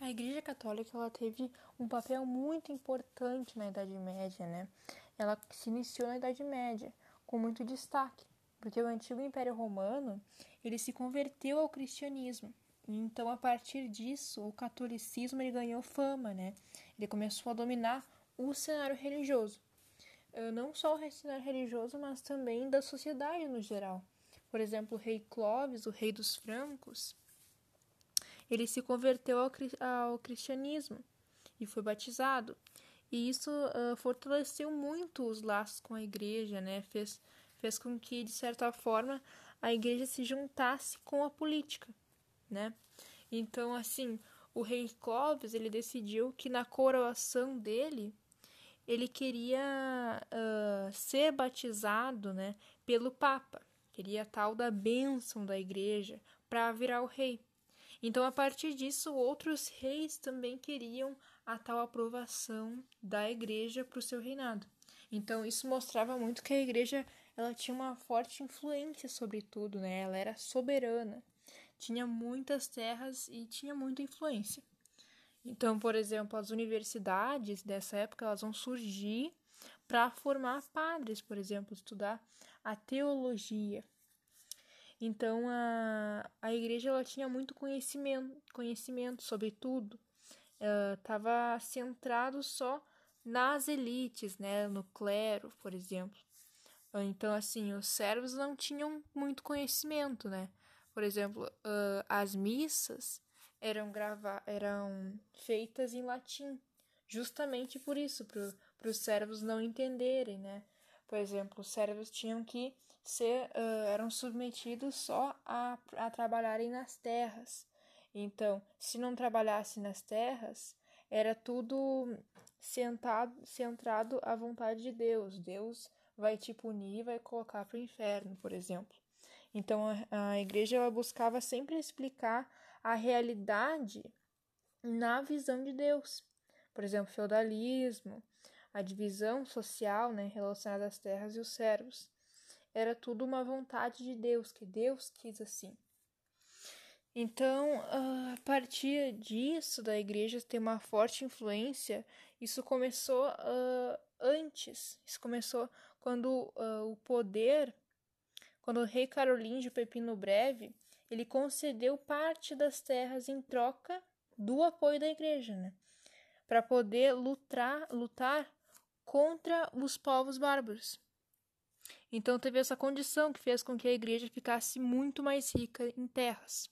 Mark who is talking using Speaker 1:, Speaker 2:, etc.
Speaker 1: A Igreja Católica ela teve um papel muito importante na Idade Média, né? Ela se iniciou na Idade Média com muito destaque, porque o antigo Império Romano ele se converteu ao cristianismo. Então, a partir disso, o catolicismo ele ganhou fama, né? Ele começou a dominar o cenário religioso, eh, não só o cenário religioso, mas também da sociedade no geral. Por exemplo, o rei Clovis, o rei dos francos, ele se converteu ao, ao cristianismo e foi batizado. E isso uh, fortaleceu muito os laços com a igreja, né? Fez, fez com que, de certa forma, a igreja se juntasse com a política, né? Então, assim, o rei Clovis, ele decidiu que na coroação dele, ele queria uh, ser batizado, né, pelo Papa. Queria tal da bênção da igreja para virar o rei. Então, a partir disso, outros reis também queriam a tal aprovação da igreja para o seu reinado. Então, isso mostrava muito que a igreja ela tinha uma forte influência sobre tudo, né? Ela era soberana, tinha muitas terras e tinha muita influência. Então, por exemplo, as universidades dessa época elas vão surgir para formar padres, por exemplo, estudar a teologia, então a, a igreja ela tinha muito conhecimento, conhecimento sobre tudo. Estava uh, centrado só nas elites, né, no clero, por exemplo. Então, assim, os servos não tinham muito conhecimento, né? Por exemplo, uh, as missas eram, grava eram feitas em latim, justamente por isso, para os servos não entenderem, né? Por exemplo, os servos tinham que ser, uh, eram submetidos só a, a trabalharem nas terras. Então, se não trabalhasse nas terras, era tudo sentado, centrado à vontade de Deus. Deus vai te punir, vai colocar para o inferno, por exemplo. Então, a, a igreja ela buscava sempre explicar a realidade na visão de Deus. Por exemplo, feudalismo, a divisão social né, relacionada às terras e os servos. Era tudo uma vontade de Deus, que Deus quis assim. Então, a partir disso, da igreja ter uma forte influência, isso começou uh, antes. Isso começou quando uh, o poder, quando o rei Carolíngio Pepino Breve, ele concedeu parte das terras em troca do apoio da igreja, né? Para poder lutar, lutar contra os povos bárbaros. Então teve essa condição que fez com que a igreja ficasse muito mais rica em terras.